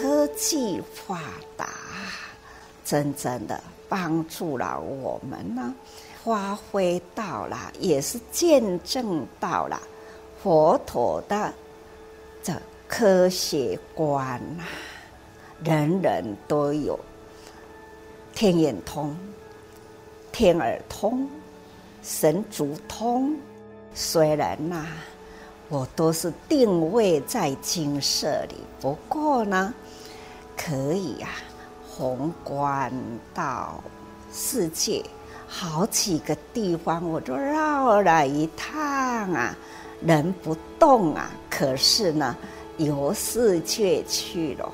科技发达，真正的帮助了我们呢，发挥到了，也是见证到了佛陀的这科学观呐，人人都有天眼通、天耳通、神足通。虽然呐、我都是定位在精舍里，不过呢，可以呀、啊，宏观到世界好几个地方，我都绕了一趟啊，人不动啊，可是呢，游世界去了。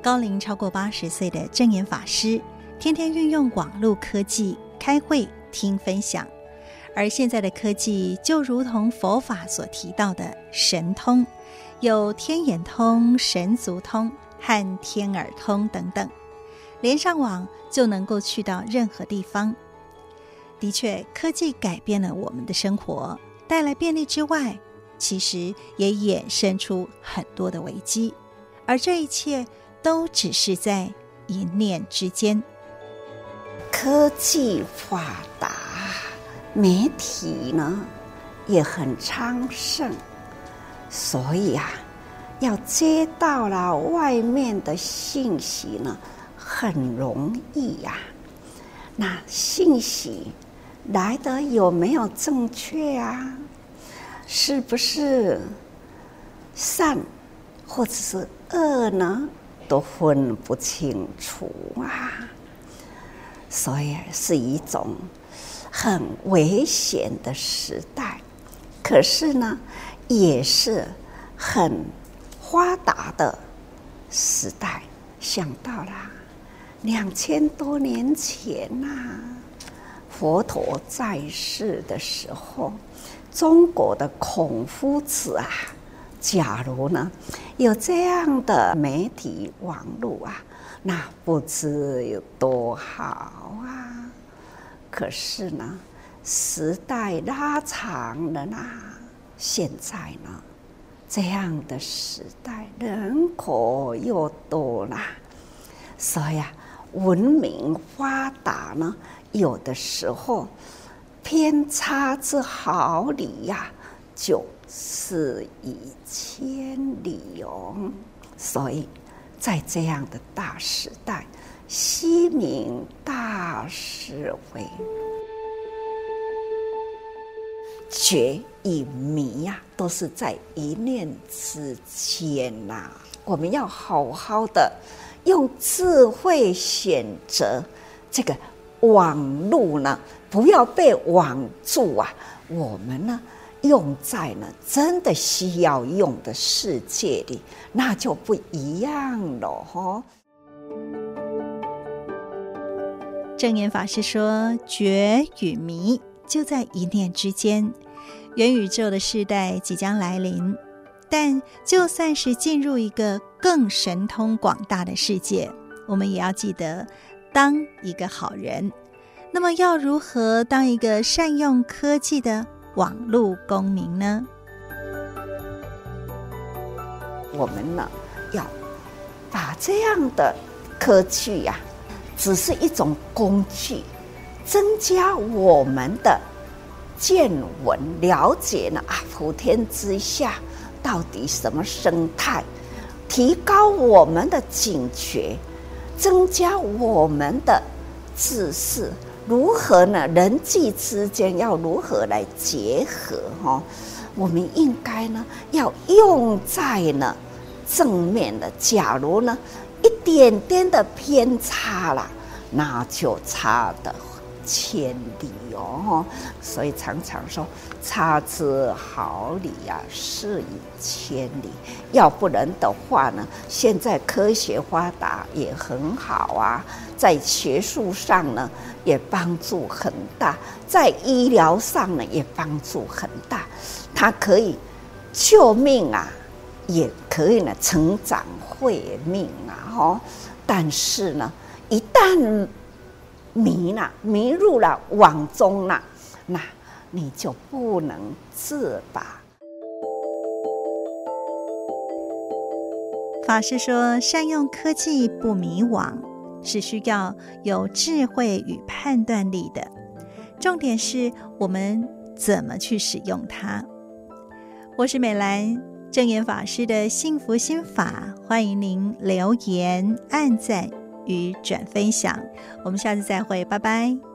高龄超过八十岁的证严法师。天天运用网络科技开会、听分享，而现在的科技就如同佛法所提到的神通，有天眼通、神足通和天耳通等等，连上网就能够去到任何地方。的确，科技改变了我们的生活，带来便利之外，其实也衍生出很多的危机，而这一切都只是在一念之间。科技发达，媒体呢也很昌盛，所以啊，要接到了外面的信息呢，很容易呀、啊。那信息来的有没有正确啊？是不是善或者是恶呢？都分不清楚啊。所以是一种很危险的时代，可是呢，也是很发达的时代。想到了两千多年前呐、佛陀在世的时候，中国的孔夫子啊，假如呢有这样的媒体网络啊。那不知有多好啊！可是呢，时代拉长了呢，现在呢，这样的时代人口又多了，所以啊，文明发达呢，有的时候偏差之毫厘呀，就是一千里哦，所以。在这样的大时代，惜命大是为觉与迷呀，都是在一念之间呐、我们要好好的用智慧选择这个网路呢，不要被网住啊。我们呢？用在呢，真的需要用的世界里，那就不一样了哈。证严法师说：“觉与迷就在一念之间，元宇宙的时代即将来临。但就算是进入一个更神通广大的世界，我们也要记得当一个好人。那么，要如何当一个善用科技的？”网络公民呢？我们呢，要把这样的科技呀、啊，只是一种工具，增加我们的见闻，了解呢啊，普天之下到底什么生态，提高我们的警觉，增加我们的知识。如何呢？人际之间要如何来结合？哈，我们应该呢要用在呢正面的。假如呢一点点的偏差了，那就差的。千里哦，所以常常说差之毫厘呀，失以千里。要不然的话呢，现在科学发达也很好啊，在学术上呢也帮助很大，在医疗上呢也帮助很大。它可以救命啊，也可以呢成长慧命啊，哦。但是呢，一旦迷了，迷入了网中了，那你就不能自拔。法师说，善用科技不迷惘，是需要有智慧与判断力的。重点是我们怎么去使用它。我是美兰，正言法师的幸福心法，欢迎您留言，按赞。与转分享。我们下次再会，拜拜。